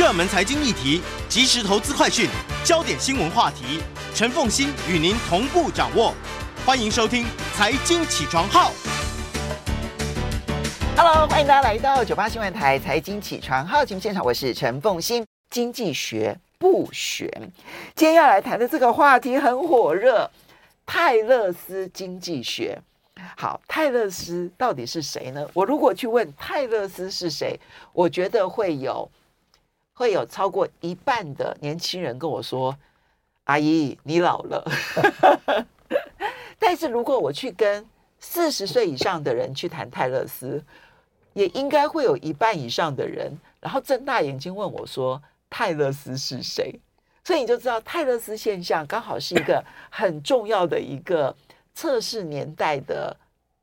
热门财经议题、即时投资快讯、焦点新闻话题，陈凤馨与您同步掌握。欢迎收听《财经起床号》。Hello，欢迎大家来到九八新闻台《财经起床号》节目现场，我是陈凤馨。经济学不选，今天要来谈的这个话题很火热，泰勒斯经济学。好，泰勒斯到底是谁呢？我如果去问泰勒斯是谁，我觉得会有会有超过一半的年轻人跟我说：“阿姨，你老了。”但是如果我去跟四十岁以上的人去谈泰勒斯，也应该会有一半以上的人，然后睁大眼睛问我说：“泰勒斯是谁？”所以你就知道泰勒斯现象刚好是一个很重要的一个。测试年代的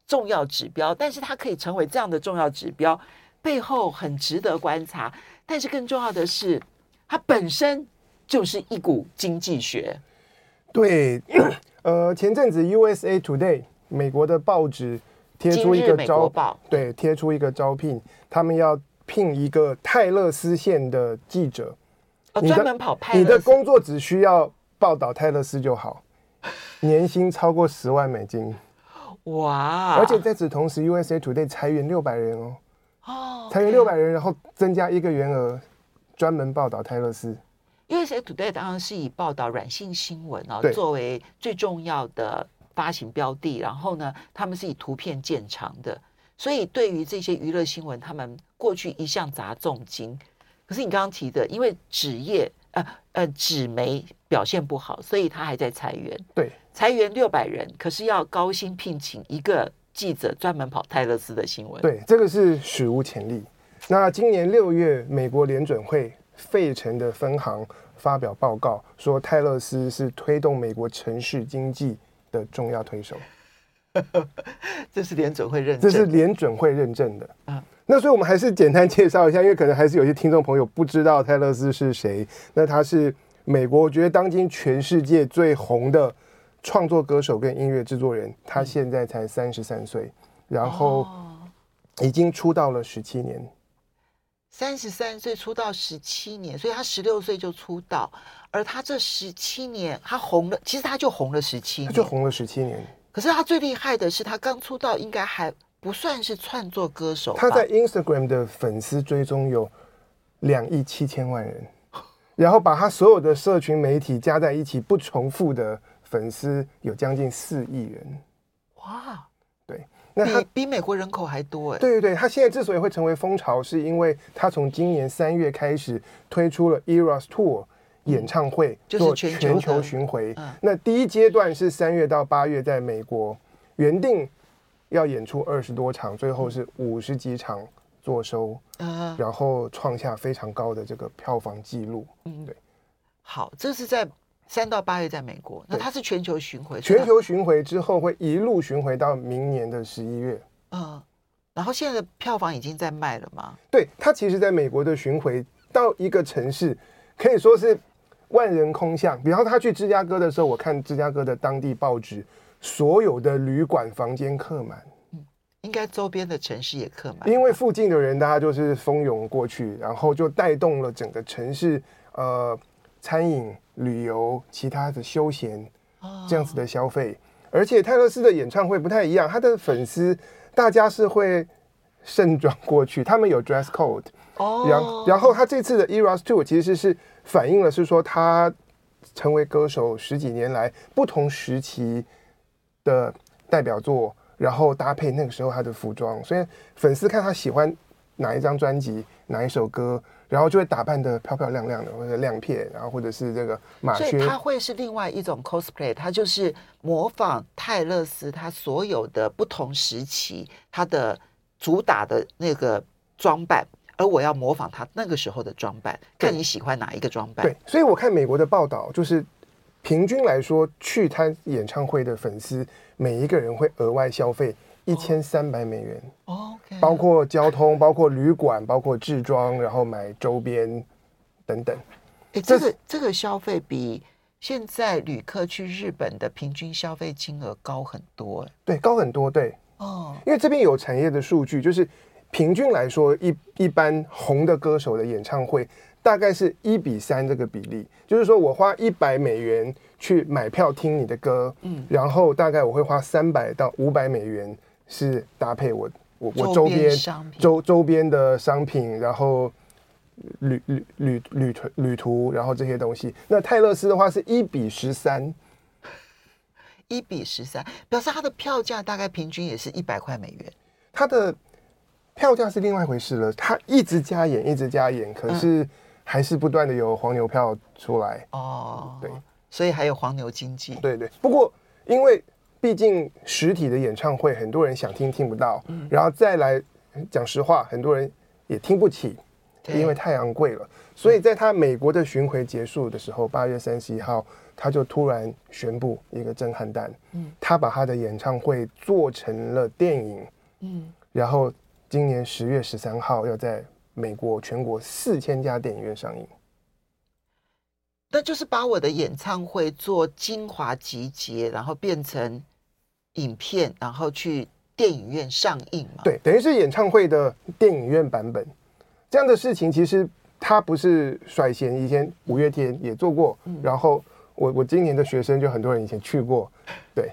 重要指标，但是它可以成为这样的重要指标，背后很值得观察。但是更重要的是，它本身就是一股经济学。对，呃，前阵子 USA Today 美国的报纸贴出一个招，对，贴出一个招聘，他们要聘一个泰勒斯县的记者，哦，专门跑泰勒丝。你的工作只需要报道泰勒斯就好。年薪超过十万美金，哇！而且在此同时，USA Today 裁员六百人哦，哦，裁员六百人，然后增加一个员额，专门报道泰勒斯。USA Today 当然是以报道软性新闻哦作为最重要的发行标的，然后呢，他们是以图片见长的，所以对于这些娱乐新闻，他们过去一向砸重金。可是你刚刚提的，因为纸业。呃呃，纸媒表现不好，所以他还在裁员。对，裁员六百人，可是要高薪聘请一个记者，专门跑泰勒斯的新闻。对，这个是史无前例。那今年六月，美国联准会费城的分行发表报告，说泰勒斯是推动美国城市经济的重要推手。这是联准会认证，这是联准会认证的。啊。那所以，我们还是简单介绍一下，因为可能还是有些听众朋友不知道泰勒斯是谁。那他是美国，我觉得当今全世界最红的创作歌手跟音乐制作人。他现在才三十三岁，然后已经出道了十七年。三十三岁出道十七年，所以他十六岁就出道，而他这十七年他红了，其实他就红了十七年，就红了十七年。可是他最厉害的是，他刚出道应该还。不算是创作歌手，他在 Instagram 的粉丝追踪有两亿七千万人，然后把他所有的社群媒体加在一起，不重复的粉丝有将近四亿人。哇，对，那他比比美国人口还多哎。对对对，他现在之所以会成为风潮，是因为他从今年三月开始推出了 Eras Tour 演唱会，做全球巡回。那第一阶段是三月到八月在美国，原定。要演出二十多场，最后是五十几场坐收，嗯，然后创下非常高的这个票房记录。嗯，对。好，这是在三到八月在美国，那它是全球巡回，全球巡回之后会一路巡回到明年的十一月。嗯，然后现在的票房已经在卖了吗？对，它其实在美国的巡回到一个城市可以说是万人空巷。比方他去芝加哥的时候，我看芝加哥的当地报纸。所有的旅馆房间客满，嗯，应该周边的城市也客满，因为附近的人大家就是蜂拥过去，然后就带动了整个城市，呃，餐饮、旅游、其他的休闲这样子的消费。而且泰勒斯的演唱会不太一样，他的粉丝大家是会盛装过去，他们有 dress code，哦，然然后他这次的 Eras Tour 其实是反映了是说他成为歌手十几年来不同时期的代表作，然后搭配那个时候他的服装，所以粉丝看他喜欢哪一张专辑、哪一首歌，然后就会打扮得漂漂亮亮的，或者亮片，然后或者是这个马靴。所以它会是另外一种 cosplay，它就是模仿泰勒斯他所有的不同时期他的主打的那个装扮，而我要模仿他那个时候的装扮，看你喜欢哪一个装扮。对，所以我看美国的报道就是。平均来说，去他演唱会的粉丝每一个人会额外消费一千三百美元，OK，包括交通、包括旅馆、包括置装，然后买周边等等。哎，这个这个消费比现在旅客去日本的平均消费金额高很多，哎，对，高很多，对，哦，因为这边有产业的数据，就是平均来说，一一般红的歌手的演唱会大概是一比三这个比例，就是说我花一百美元去买票听你的歌，嗯，然后大概我会花三百到五百美元是搭配我我我周边周周边的商品，然后旅旅旅旅途旅途，然后这些东西。那泰勒斯的话是一比十三，一比十三，表示它的票价大概平均也是一百块美元。它的票价是另外一回事了，它一直加演，一直加演，可是还是不断的有黄牛票出来。哦，对，所以还有黄牛经济。对对，不过因为毕竟实体的演唱会，很多人想听听不到，嗯、然后再来讲实话，很多人也听不起，因为太昂贵了。所以在他美国的巡回结束的时候，八月三十一号，他就突然宣布一个震撼弹，嗯，他把他的演唱会做成了电影。嗯，然后今年十月十三号要在美国全国四千家电影院上映，那就是把我的演唱会做精华集结，然后变成影片，然后去电影院上映嘛？对，等于是演唱会的电影院版本。这样的事情其实他不是率先，以前五月天也做过，嗯、然后我我今年的学生就很多人以前去过，对。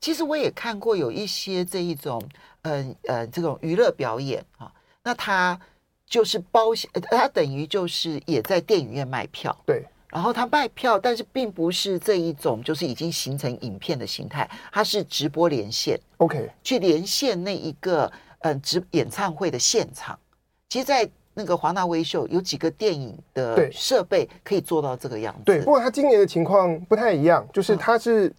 其实我也看过有一些这一种。嗯呃，这种娱乐表演啊，那他就是包厢，他等于就是也在电影院卖票，对。然后他卖票，但是并不是这一种，就是已经形成影片的形态，他是直播连线，OK，去连线那一个嗯直演唱会的现场。其实，在那个华纳微秀有几个电影的设备可以做到这个样子，对。不过他今年的情况不太一样，就是他是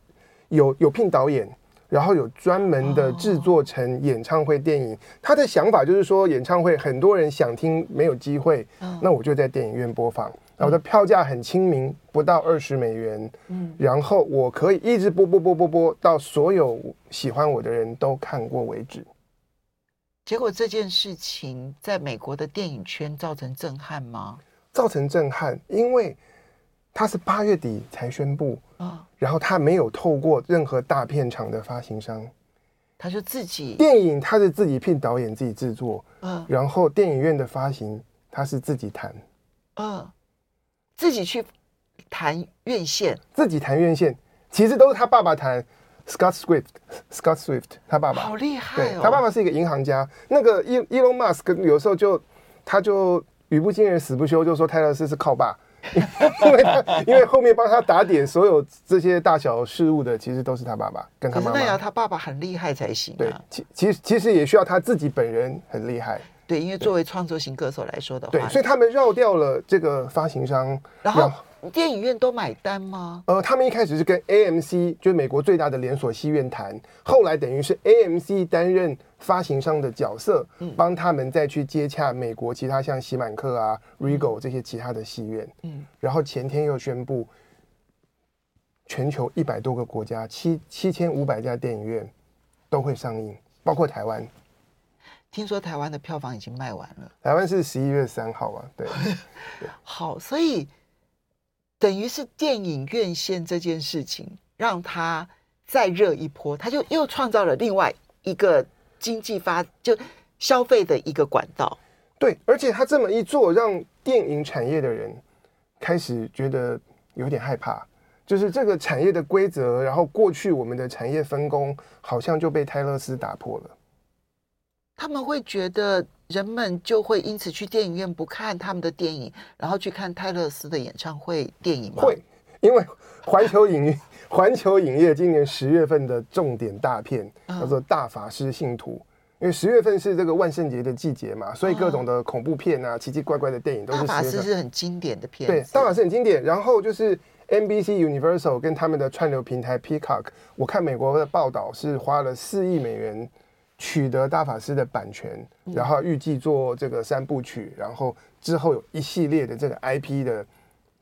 有、嗯、有聘导演。然后有专门的制作成演唱会电影，他的想法就是说，演唱会很多人想听没有机会，那我就在电影院播放。然后我的票价很亲民，不到二十美元，嗯然后我可以一直播播播播播到所有喜欢我的人都看过为止。结果这件事情在美国的电影圈造成震撼吗？造成震撼，因为。他是八月底才宣布啊，然后他没有透过任何大片场的发行商，他就自己电影他是自己聘导演自己制作，然后电影院的发行他是自己谈，嗯，自己去谈院线，自己谈院线，其实都是他爸爸谈，Scott Swift，Scott Swift 他爸爸好厉害哦，他爸爸是一个银行家，那个伊伊隆马斯克有时候就他就语不惊人死不休，就说泰勒斯是靠爸。因为他，因为后面帮他打点所有这些大小事务的，其实都是他爸爸跟他妈妈。那要他爸爸很厉害才行啊。对，其其实其实也需要他自己本人很厉害。对，因为作为创作型歌手来说的话，对，所以他们绕掉了这个发行商，然后。电影院都买单吗？呃，他们一开始是跟 AMC，就是美国最大的连锁戏院谈，后来等于是 AMC 担任发行商的角色，帮他们再去接洽美国其他像喜满客啊、Regal 这些其他的戏院。嗯，然后前天又宣布，全球一百多个国家七七千五百家电影院都会上映，包括台湾。听说台湾的票房已经卖完了，台湾是十一月三号啊，对。对 好，所以。等于是电影院线这件事情，让他再热一波，他就又创造了另外一个经济发就消费的一个管道。对，而且他这么一做，让电影产业的人开始觉得有点害怕，就是这个产业的规则，然后过去我们的产业分工好像就被泰勒斯打破了。他们会觉得。人们就会因此去电影院不看他们的电影，然后去看泰勒斯的演唱会电影吗？会，因为环球影 环球影业今年十月份的重点大片叫做《大法师信徒》，因为十月份是这个万圣节的季节嘛，所以各种的恐怖片啊、奇奇怪怪的电影都是。大法师是很经典的片，对，大法师很经典。然后就是 NBC Universal 跟他们的串流平台 Peacock，我看美国的报道是花了四亿美元。取得大法师的版权，然后预计做这个三部曲，然后之后有一系列的这个 IP 的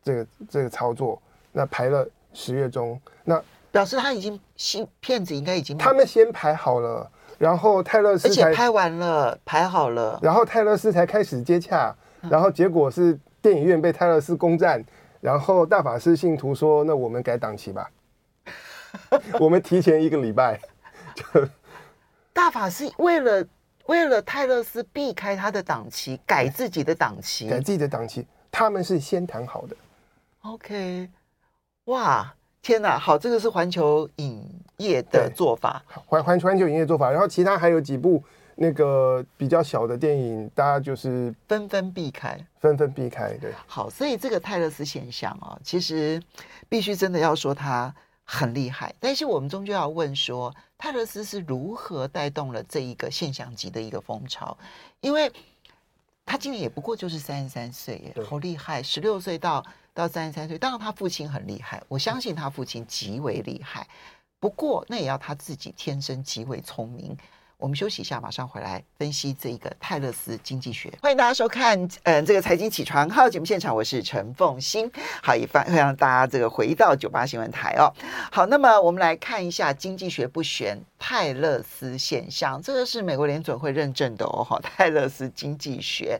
这个这个操作，那排了十月中，那表示他已经新片子应该已经他们先排好了，然后泰勒斯才而且拍完了排好了，然后泰勒斯才开始接洽，然后结果是电影院被泰勒斯攻占，然后大法师信徒说，那我们改档期吧，我们提前一个礼拜就。大法师为了为了泰勒斯避开他的档期，改自己的档期，改自己的档期，他们是先谈好的。OK，哇，天哪，好，这个是环球影业的做法，环环环球影业做法，然后其他还有几部那个比较小的电影，大家就是纷纷避开，纷纷避开，对。好，所以这个泰勒斯现象啊、哦，其实必须真的要说他很厉害，但是我们终究要问说，泰勒斯是如何带动了这一个现象级的一个风潮？因为他今年也不过就是三十三岁耶，好厉害！十六岁到到三十三岁，当然他父亲很厉害，我相信他父亲极为厉害。不过那也要他自己天生极为聪明。我们休息一下，马上回来分析这一个泰勒斯经济学。欢迎大家收看，嗯、呃，这个财经起床号节目现场，我是陈凤欣。好，也欢迎让大家这个回到九八新闻台哦。好，那么我们来看一下经济学不悬泰勒斯现象，这个是美国联准会认证的哦。哈，泰勒斯经济学，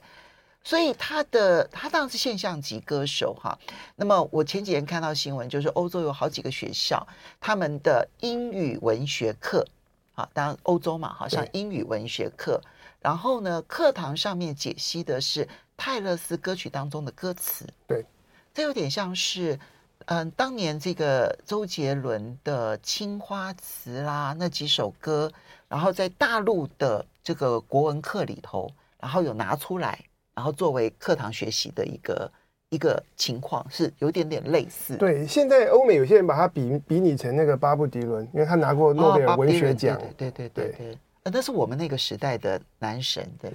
所以他的他当然是现象级歌手哈。那么我前几天看到新闻，就是欧洲有好几个学校，他们的英语文学课。好，当然欧洲嘛，好像英语文学课，然后呢，课堂上面解析的是泰勒斯歌曲当中的歌词。对，这有点像是，嗯，当年这个周杰伦的《青花瓷》啦，那几首歌，然后在大陆的这个国文课里头，然后有拿出来，然后作为课堂学习的一个。一个情况是有点点类似。对，现在欧美有些人把他比比拟成那个巴布迪伦，因为他拿过诺贝尔文学奖。哦、对对对对，那是我们那个时代的男神。对，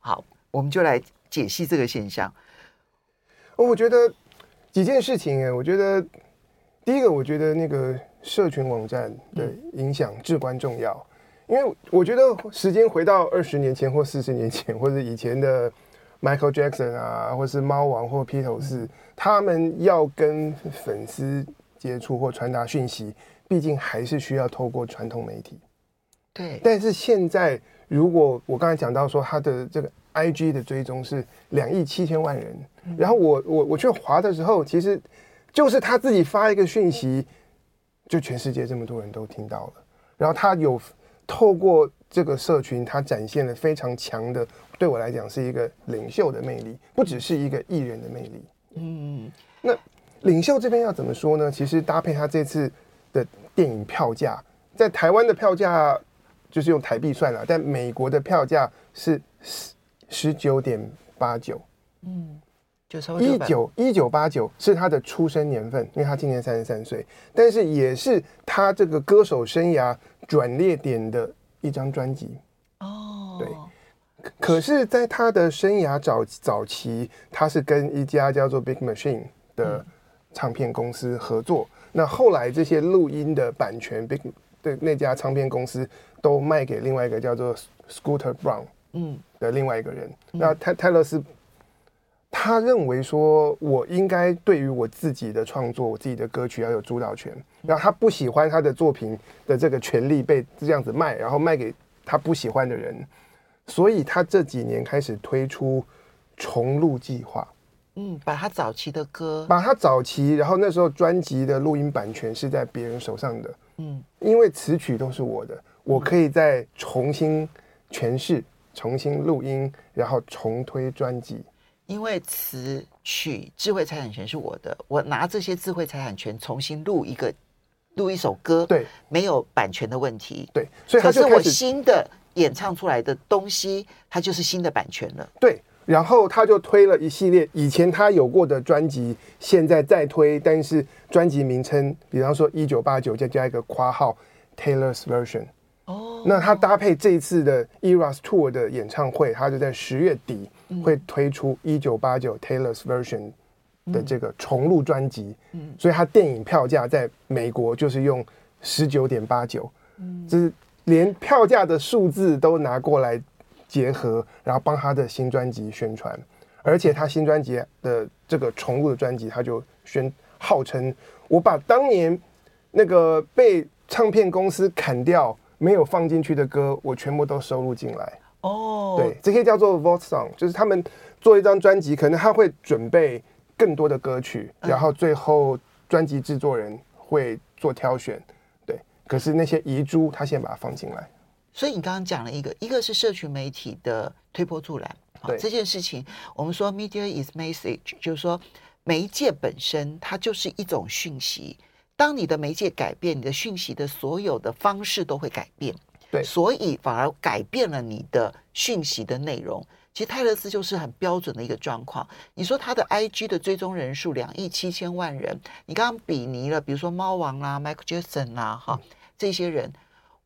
好，我们就来解析这个现象。哦，我觉得几件事情哎，我觉得第一个，我觉得那个社群网站的影响至关重要，嗯、因为我觉得时间回到二十年前或四十年前或者以前的。Michael Jackson 啊，或是猫王或披头士，他们要跟粉丝接触或传达讯息，毕竟还是需要透过传统媒体。对。但是现在，如果我刚才讲到说他的这个 IG 的追踪是两亿七千万人，然后我我我去划的时候，其实就是他自己发一个讯息，就全世界这么多人都听到了。然后他有透过这个社群，他展现了非常强的。对我来讲是一个领袖的魅力，不只是一个艺人的魅力。嗯，那领袖这边要怎么说呢？其实搭配他这次的电影票价，在台湾的票价就是用台币算了，但美国的票价是十十九点八九。嗯，一九一九八九是他的出生年份，因为他今年三十三岁，但是也是他这个歌手生涯转捩点的一张专辑。哦，对。可是，在他的生涯早早期，他是跟一家叫做 Big Machine 的唱片公司合作。那后来这些录音的版权，Big 的那家唱片公司都卖给另外一个叫做 Scooter Brown 嗯的另外一个人。那泰泰勒丝，他认为说，我应该对于我自己的创作，我自己的歌曲要有主导权。然后他不喜欢他的作品的这个权利被这样子卖，然后卖给他不喜欢的人。所以他这几年开始推出重录计划，嗯，把他早期的歌，把他早期，然后那时候专辑的录音版权是在别人手上的，嗯，因为词曲都是我的，我可以再重新诠释、重新录音，然后重推专辑。因为词曲智慧财产权是我的，我拿这些智慧财产权重新录一个录一首歌，对，没有版权的问题，对，所以可是我新的。演唱出来的东西，它就是新的版权了。对，然后他就推了一系列以前他有过的专辑，现在再推，但是专辑名称，比方说一九八九，再加一个括号 Taylor's Version。哦，那他搭配这一次的 Eras Tour 的演唱会，他就在十月底会推出一九八九 Taylor's Version 的这个重录专辑。嗯，所以他电影票价在美国就是用十九点八九。嗯，这是。连票价的数字都拿过来结合，然后帮他的新专辑宣传，而且他新专辑的这个重录的专辑，他就宣号称我把当年那个被唱片公司砍掉没有放进去的歌，我全部都收录进来。哦，对，这些叫做 Vault Song，就是他们做一张专辑，可能他会准备更多的歌曲，然后最后专辑制作人会做挑选。对可是那些遗珠，他先把它放进来。所以你刚刚讲了一个，一个是社群媒体的推波助澜。对这件事情，我们说 media is message，就是说媒介本身它就是一种讯息。当你的媒介改变，你的讯息的所有的方式都会改变。对，所以反而改变了你的讯息的内容。其实泰勒斯就是很标准的一个状况。你说他的 IG 的追踪人数两亿七千万人，你刚刚比拟了，比如说猫王啦、Michael Jackson 啦，哈，这些人，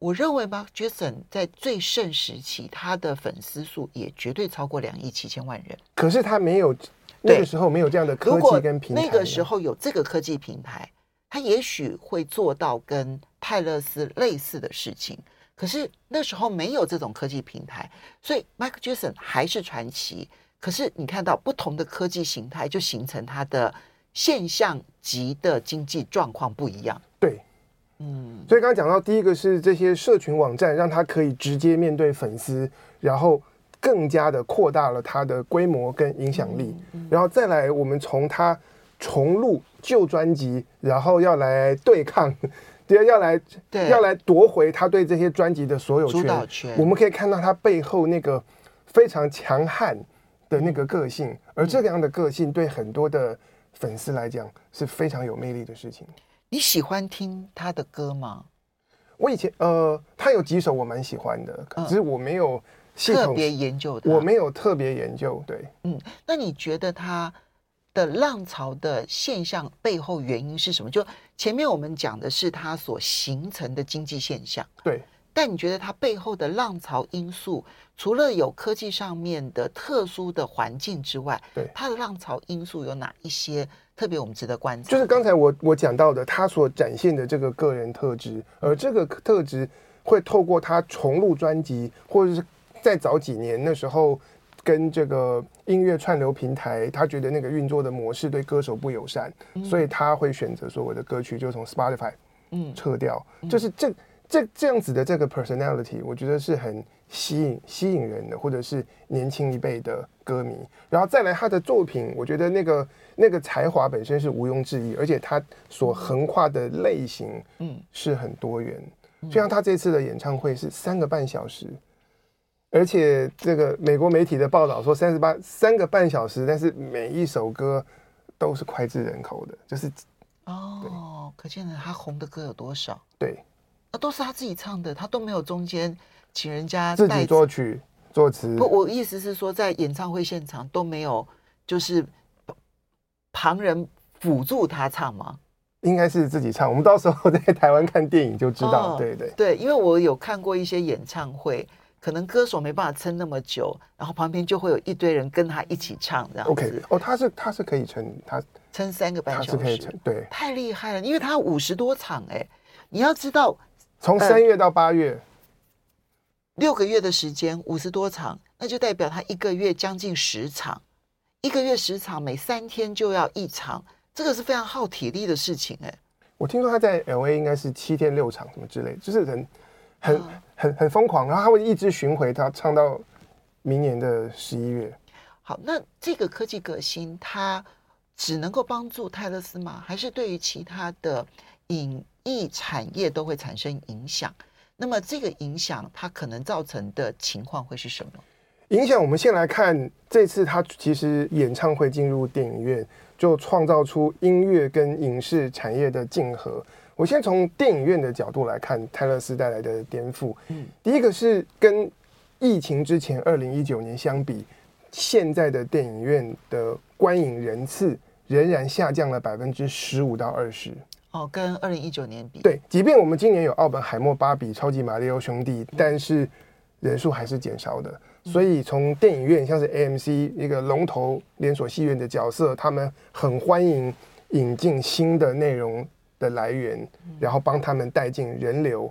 我认为 Michael Jackson 在最盛时期，他的粉丝数也绝对超过两亿七千万人。可是他没有那个时候没有这样的科技跟平台。那个时候有这个科技平台，他也许会做到跟泰勒斯类似的事情。可是那时候没有这种科技平台，所以 Michael Jackson 还是传奇。可是你看到不同的科技形态，就形成它的现象级的经济状况不一样。对，嗯，所以刚刚讲到第一个是这些社群网站，让他可以直接面对粉丝，然后更加的扩大了他的规模跟影响力。然后再来，我们从他重录旧专辑，然后要来对抗。要要来，对要来夺回他对这些专辑的所有权。主导权。我们可以看到他背后那个非常强悍的那个个性，而这样的个性对很多的粉丝来讲是非常有魅力的事情。你喜欢听他的歌吗？我以前呃，他有几首我蛮喜欢的，可是我没有系统特别研究的，我没有特别研究。对，嗯，那你觉得他的浪潮的现象背后原因是什么？就前面我们讲的是它所形成的经济现象，对。但你觉得它背后的浪潮因素，除了有科技上面的特殊的环境之外，对它的浪潮因素有哪一些特别我们值得关注？就是刚才我我讲到的，他所展现的这个个人特质，而这个特质会透过他重录专辑，或者是再早几年那时候。跟这个音乐串流平台，他觉得那个运作的模式对歌手不友善，嗯、所以他会选择说我的歌曲就从 Spotify 嗯。撤掉，嗯、就是这这这样子的这个 personality，我觉得是很吸引吸引人的，或者是年轻一辈的歌迷。然后再来他的作品，我觉得那个那个才华本身是毋庸置疑，而且他所横跨的类型嗯。是很多元，就像他这次的演唱会是三个半小时。而且这个美国媒体的报道说三十八三个半小时，但是每一首歌都是脍炙人口的，就是哦，对可见了他红的歌有多少？对，啊都是他自己唱的，他都没有中间请人家自己作曲作词。不，我意思是说，在演唱会现场都没有就是旁人辅助他唱吗？应该是自己唱。我们到时候在台湾看电影就知道。哦、对对对，因为我有看过一些演唱会。可能歌手没办法撑那么久，然后旁边就会有一堆人跟他一起唱，这样子。OK，哦，他是他是可以撑他撑三个半小时，他是可以撑，对，太厉害了，因为他五十多场哎，你要知道，从三月到八月，六个月的时间，五十多场，那就代表他一个月将近十场，一个月十场，每三天就要一场，这个是非常耗体力的事情哎。我听说他在 LA 应该是七天六场什么之类，就是人很。很很很疯狂，然后他会一直巡回，他唱到明年的十一月。好，那这个科技革新，它只能够帮助泰勒斯吗？还是对于其他的影艺产业都会产生影响？那么这个影响，它可能造成的情况会是什么？影响，我们先来看这次他其实演唱会进入电影院，就创造出音乐跟影视产业的竞合。我先从电影院的角度来看泰勒斯带来的颠覆。嗯，第一个是跟疫情之前二零一九年相比，现在的电影院的观影人次仍然下降了百分之十五到二十。哦，跟二零一九年比，对，即便我们今年有奥本海默、芭比、超级马里奥兄弟，但是人数还是减少的。所以从电影院，像是 AMC 一个龙头连锁戏院的角色，他们很欢迎引进新的内容。的来源，然后帮他们带进人流。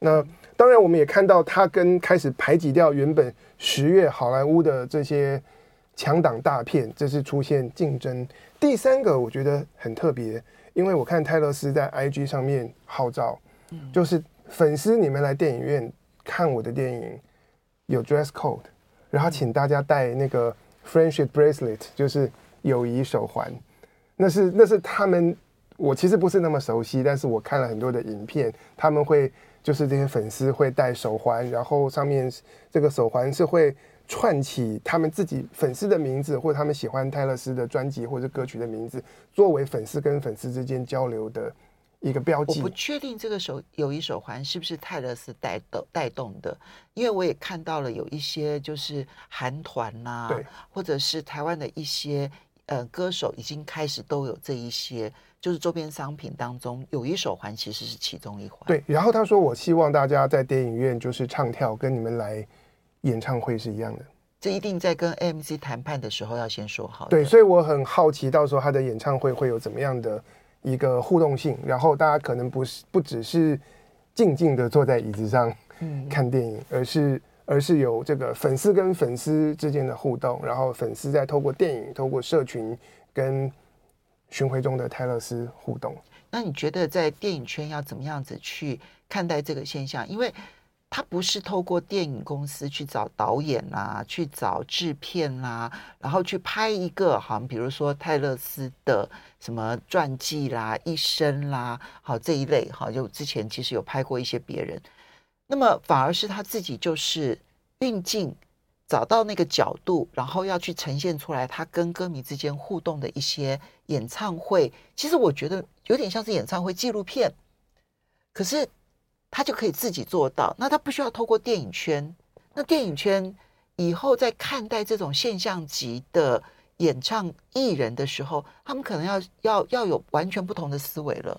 那当然，我们也看到他跟开始排挤掉原本十月好莱坞的这些强档大片，这是出现竞争。第三个我觉得很特别，因为我看泰勒斯在 IG 上面号召，就是粉丝你们来电影院看我的电影有 dress code，然后请大家带那个 friendship bracelet，就是友谊手环。那是那是他们。我其实不是那么熟悉，但是我看了很多的影片，他们会就是这些粉丝会戴手环，然后上面这个手环是会串起他们自己粉丝的名字，或者他们喜欢泰勒斯的专辑或者歌曲的名字，作为粉丝跟粉丝之间交流的一个标记。我不确定这个手友谊手环是不是泰勒斯带动带动的，因为我也看到了有一些就是韩团呐，对，或者是台湾的一些呃歌手已经开始都有这一些。就是周边商品当中，有一手环其实是其中一环。对，然后他说：“我希望大家在电影院就是唱跳，跟你们来演唱会是一样的。”这一定在跟 AMC 谈判的时候要先说好。对，所以我很好奇，到时候他的演唱会会有怎么样的一个互动性。然后大家可能不是不只是静静的坐在椅子上看电影，嗯、而是而是有这个粉丝跟粉丝之间的互动，然后粉丝在透过电影、透过社群跟。巡回中的泰勒斯互动，那你觉得在电影圈要怎么样子去看待这个现象？因为他不是透过电影公司去找导演啦、啊，去找制片啦、啊，然后去拍一个，好像比如说泰勒斯的什么传记啦、一生啦，好这一类，好就之前其实有拍过一些别人，那么反而是他自己就是运镜。找到那个角度，然后要去呈现出来他跟歌迷之间互动的一些演唱会，其实我觉得有点像是演唱会纪录片，可是他就可以自己做到，那他不需要透过电影圈，那电影圈以后在看待这种现象级的演唱艺人的时候，他们可能要要要有完全不同的思维了。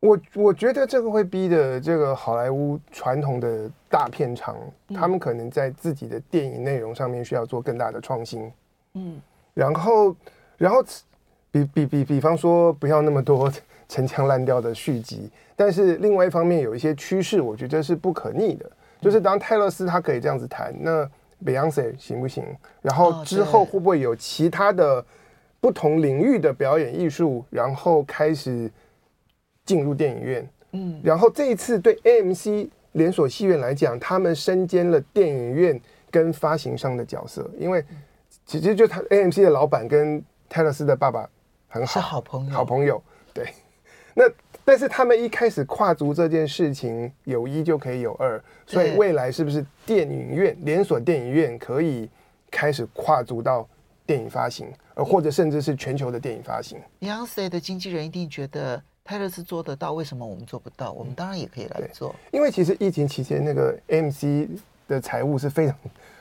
我我觉得这个会逼的这个好莱坞传统的大片场，嗯、他们可能在自己的电影内容上面需要做更大的创新。嗯，然后然后比比比比方说不要那么多 陈腔滥调的续集，但是另外一方面有一些趋势，我觉得是不可逆的。就是当泰勒斯他可以这样子谈，那 Beyonce 行不行？然后之后会不会有其他的不同领域的表演艺术，然后开始。进入电影院，嗯，然后这一次对 AMC 连锁戏院来讲，他们身兼了电影院跟发行商的角色，因为其实就他 AMC 的老板跟泰勒斯的爸爸很好，是好朋友，好朋友，对。那但是他们一开始跨足这件事情，有一就可以有二，所以未来是不是电影院连锁电影院可以开始跨足到电影发行，呃，或者甚至是全球的电影发行？Beyonce 的经纪人一定觉得。泰勒斯做得到，为什么我们做不到？我们当然也可以来做。因为其实疫情期间，那个 AMC 的财务是非常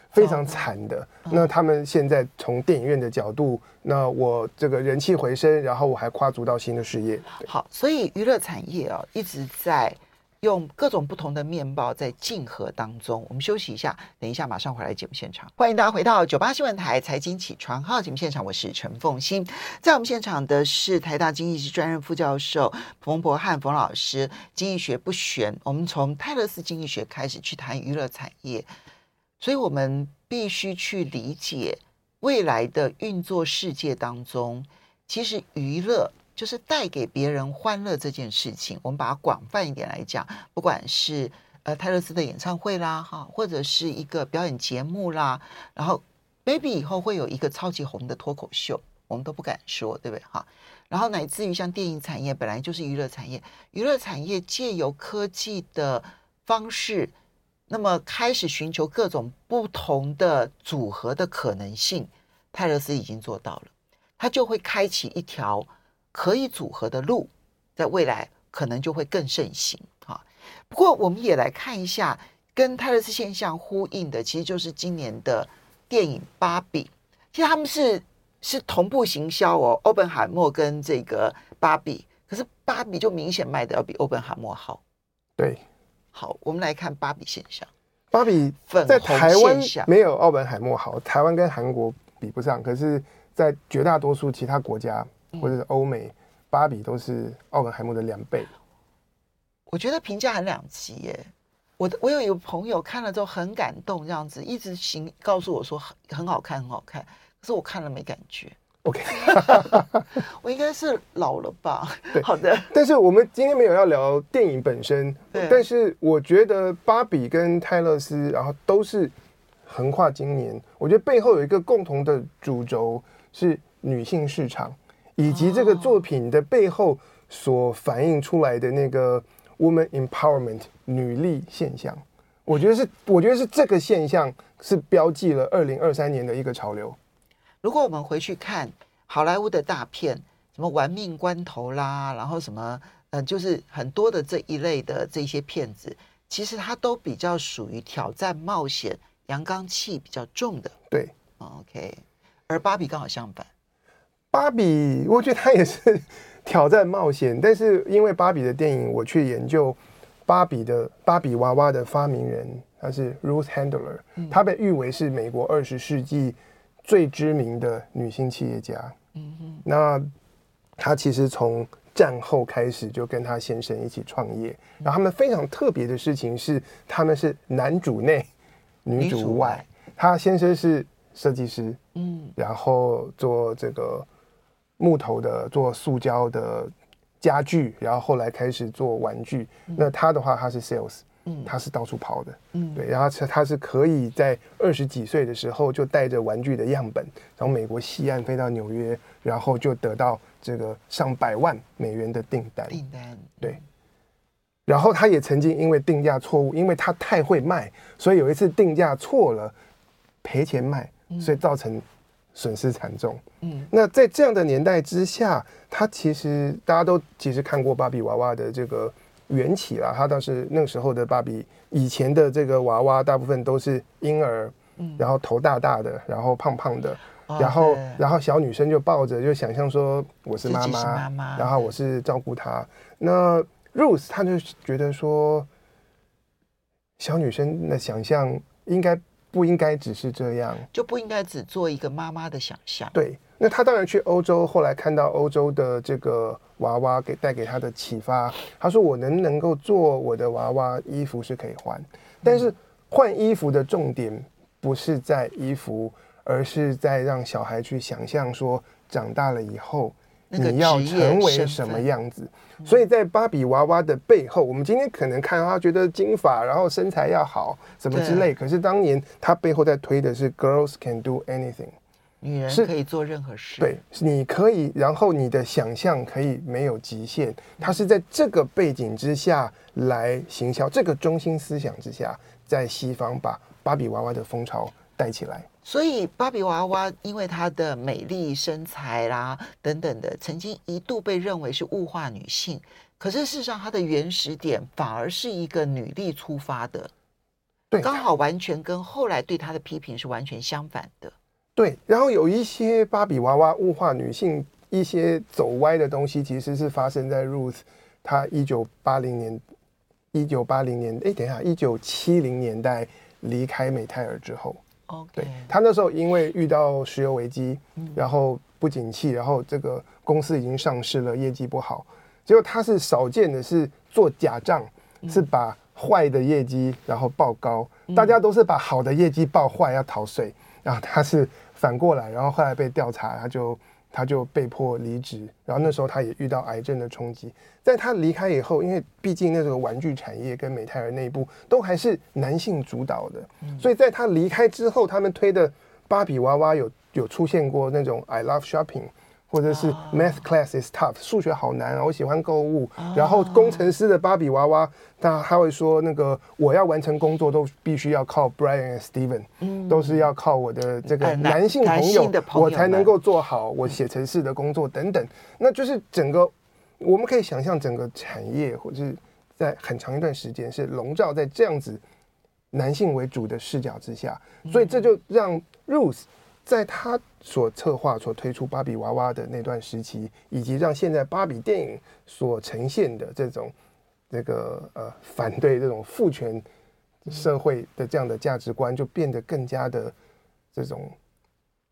非常惨的。哦、那他们现在从电影院的角度，那我这个人气回升，然后我还跨足到新的事业。好，所以娱乐产业啊，一直在。用各种不同的面包在竞合当中，我们休息一下，等一下马上回来节目现场。欢迎大家回到九八新闻台财经起床号节目现场，我是陈凤欣。在我们现场的是台大经济系专任副教授冯博翰冯老师，经济学不玄。我们从泰勒斯经济学开始去谈娱乐产业，所以我们必须去理解未来的运作世界当中，其实娱乐。就是带给别人欢乐这件事情，我们把它广泛一点来讲，不管是呃泰勒斯的演唱会啦，哈，或者是一个表演节目啦，然后 maybe 以后会有一个超级红的脱口秀，我们都不敢说，对不对？哈，然后乃至于像电影产业本来就是娱乐产业，娱乐产业借由科技的方式，那么开始寻求各种不同的组合的可能性，泰勒斯已经做到了，它就会开启一条。可以组合的路，在未来可能就会更盛行啊。不过，我们也来看一下跟泰勒斯现象呼应的，其实就是今年的电影《芭比》。其实他们是是同步行销哦，《欧本海默》跟这个《芭比》，可是《芭比》就明显卖的要比《欧本海默》好。对，好，我们来看《芭比》现象。芭比在台湾没有《奥本海默》好，台湾跟韩国比不上，可是，在绝大多数其他国家。或者是欧美，芭比都是奥本海默的两倍。我觉得评价很两极耶。我我有一个朋友看了之后很感动，这样子一直行告诉我说很很好看，很好看。可是我看了没感觉。OK，我应该是老了吧？对，好的。但是我们今天没有要聊电影本身，对。但是我觉得芭比跟泰勒斯，然后都是横跨今年。我觉得背后有一个共同的主轴是女性市场。以及这个作品的背后所反映出来的那个 woman empowerment 女力现象。我觉得是，我觉得是这个现象是标记了二零二三年的一个潮流。如果我们回去看好莱坞的大片，什么《玩命关头》啦，然后什么，嗯、呃，就是很多的这一类的这些片子，其实它都比较属于挑战、冒险、阳刚气比较重的。对，OK。而芭比刚好相反。芭比，我觉得它也是 挑战冒险，但是因为芭比的电影，我去研究芭比的芭比娃娃的发明人，他是 Ruth Handler，她被誉为是美国二十世纪最知名的女性企业家。嗯哼，那她其实从战后开始就跟她先生一起创业，然后他们非常特别的事情是，他们是男主内女主外，她先生是设计师，嗯，然后做这个。木头的做塑胶的家具，然后后来开始做玩具。嗯、那他的话，他是 sales，嗯，他是到处跑的，嗯，对。然后他他是可以在二十几岁的时候就带着玩具的样本，从美国西岸飞到纽约，然后就得到这个上百万美元的订单。订单，对。然后他也曾经因为定价错误，因为他太会卖，所以有一次定价错了，赔钱卖，所以造成。损失惨重。嗯，那在这样的年代之下，他其实大家都其实看过芭比娃娃的这个缘起啦。他当时那个时候的芭比，以前的这个娃娃大部分都是婴儿，嗯，然后头大大的，然后胖胖的，哦、然后然后小女生就抱着，就想象说我是妈妈，妈妈，然后我是照顾她。那 Rose 她就觉得说，小女生的想象应该。不应该只是这样，就不应该只做一个妈妈的想象。对，那他当然去欧洲，后来看到欧洲的这个娃娃给带给他的启发，他说：“我能能够做我的娃娃，衣服是可以换，但是换衣服的重点不是在衣服，而是在让小孩去想象说，长大了以后。”你要成为什么样子？所以在芭比娃娃的背后，我们今天可能看到他觉得金发，然后身材要好，什么之类。可是当年他背后在推的是 “Girls can do anything”，女人可以做任何事。对，你可以，然后你的想象可以没有极限。他是在这个背景之下来行销，这个中心思想之下，在西方把芭比娃娃的风潮带起来。所以芭比娃娃因为她的美丽身材啦等等的，曾经一度被认为是物化女性。可是事实上，它的原始点反而是一个女力出发的，对，刚好完全跟后来对她的批评是完全相反的。对，然后有一些芭比娃娃物化女性，一些走歪的东西，其实是发生在 Ruth 她一九八零年、一九八零年，哎，等一下，一九七零年代离开美泰尔之后。对，他那时候因为遇到石油危机，然后不景气，然后这个公司已经上市了，业绩不好。结果他是少见的是做假账，是把坏的业绩然后报高，大家都是把好的业绩报坏要逃税，然后他是反过来，然后后来被调查，他就。他就被迫离职，然后那时候他也遇到癌症的冲击。在他离开以后，因为毕竟那个玩具产业跟美泰尔内部都还是男性主导的，所以在他离开之后，他们推的芭比娃娃有有出现过那种 I love shopping。或者是 Math class is tough，数学好难啊！我喜欢购物。然后工程师的芭比娃娃，他他会说那个我要完成工作都必须要靠 Brian and Steven，都是要靠我的这个男性朋友，我才能够做好我写程式的工作等等。那就是整个我们可以想象整个产业，或者是在很长一段时间是笼罩在这样子男性为主的视角之下，所以这就让 Ruth。在他所策划、所推出芭比娃娃的那段时期，以及让现在芭比电影所呈现的这种这个呃反对这种父权社会的这样的价值观，就变得更加的这种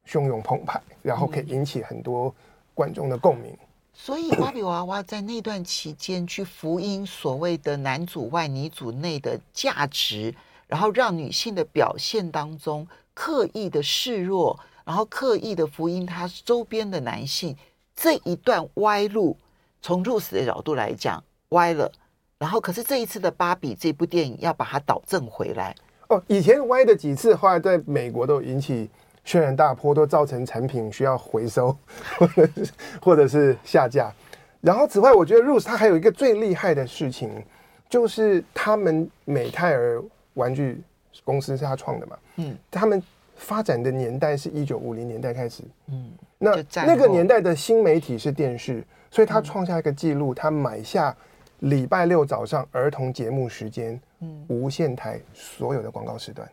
汹涌澎湃，然后可以引起很多观众的共鸣。所以，芭比娃娃在那段期间去福音所谓的男主外女主内的价值，然后让女性的表现当中。刻意的示弱，然后刻意的福音他周边的男性这一段歪路，从 Ruth 的角度来讲歪了，然后可是这一次的芭比这部电影要把它导正回来。哦，以前歪的几次，后来在美国都引起轩然大波，都造成产品需要回收，或者是或者是下架。然后此外，我觉得 Ruth 他还有一个最厉害的事情，就是他们美泰尔玩具公司是他创的嘛，嗯，他们发展的年代是一九五零年代开始，嗯，那那个年代的新媒体是电视，所以他创下一个记录，他买下礼拜六早上儿童节目时间，嗯，无线台所有的广告时段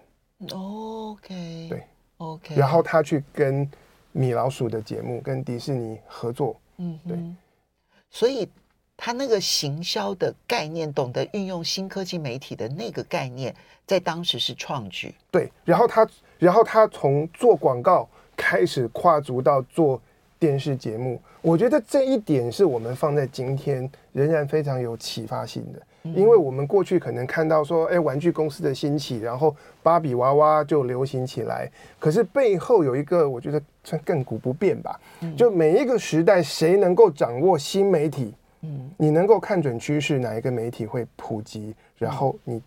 ，OK，对，OK，然后他去跟米老鼠的节目跟迪士尼合作，嗯，对，所以。他那个行销的概念，懂得运用新科技媒体的那个概念，在当时是创举。对，然后他，然后他从做广告开始跨足到做电视节目，我觉得这一点是我们放在今天仍然非常有启发性的。因为我们过去可能看到说，哎，玩具公司的兴起，然后芭比娃娃就流行起来，可是背后有一个我觉得算亘古不变吧，就每一个时代谁能够掌握新媒体。嗯，你能够看准趋势，哪一个媒体会普及，然后你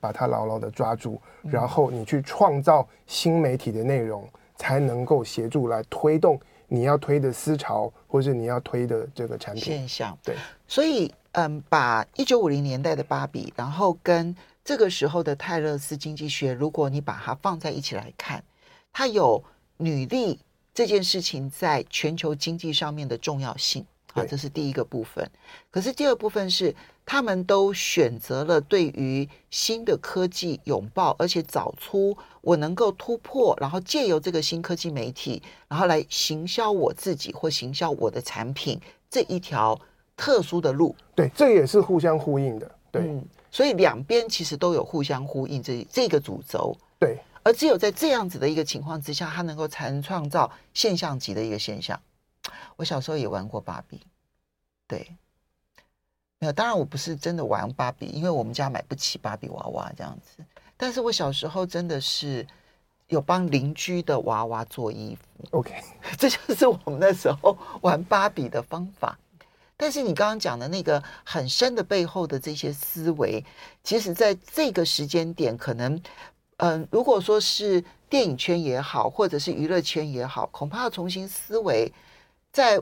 把它牢牢的抓住，然后你去创造新媒体的内容，才能够协助来推动你要推的思潮，或是你要推的这个产品。现象。对，所以嗯，把一九五零年代的芭比，然后跟这个时候的泰勒斯经济学，如果你把它放在一起来看，它有女力这件事情在全球经济上面的重要性。啊，这是第一个部分。可是第二部分是，他们都选择了对于新的科技拥抱，而且找出我能够突破，然后借由这个新科技媒体，然后来行销我自己或行销我的产品这一条特殊的路。对，这也是互相呼应的。对，嗯，所以两边其实都有互相呼应这这个主轴。对，而只有在这样子的一个情况之下，它能够才能创造现象级的一个现象。我小时候也玩过芭比，对，没有，当然我不是真的玩芭比，因为我们家买不起芭比娃娃这样子。但是我小时候真的是有帮邻居的娃娃做衣服，OK，这就是我们那时候玩芭比的方法。但是你刚刚讲的那个很深的背后的这些思维，其实在这个时间点，可能，嗯、呃，如果说是电影圈也好，或者是娱乐圈也好，恐怕要重新思维。在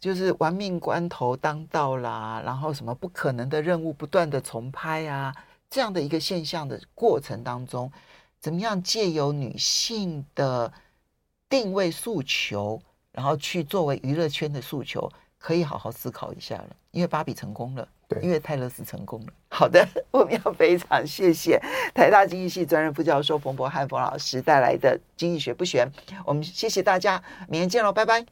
就是玩命关头当道啦，然后什么不可能的任务不断的重拍啊，这样的一个现象的过程当中，怎么样借由女性的定位诉求，然后去作为娱乐圈的诉求，可以好好思考一下了。因为芭比成功了，对，因为泰勒斯成功了。好的，我们要非常谢谢台大经济系专任副教授冯博翰冯老师带来的经济学不悬。我们谢谢大家，明天见喽，拜拜。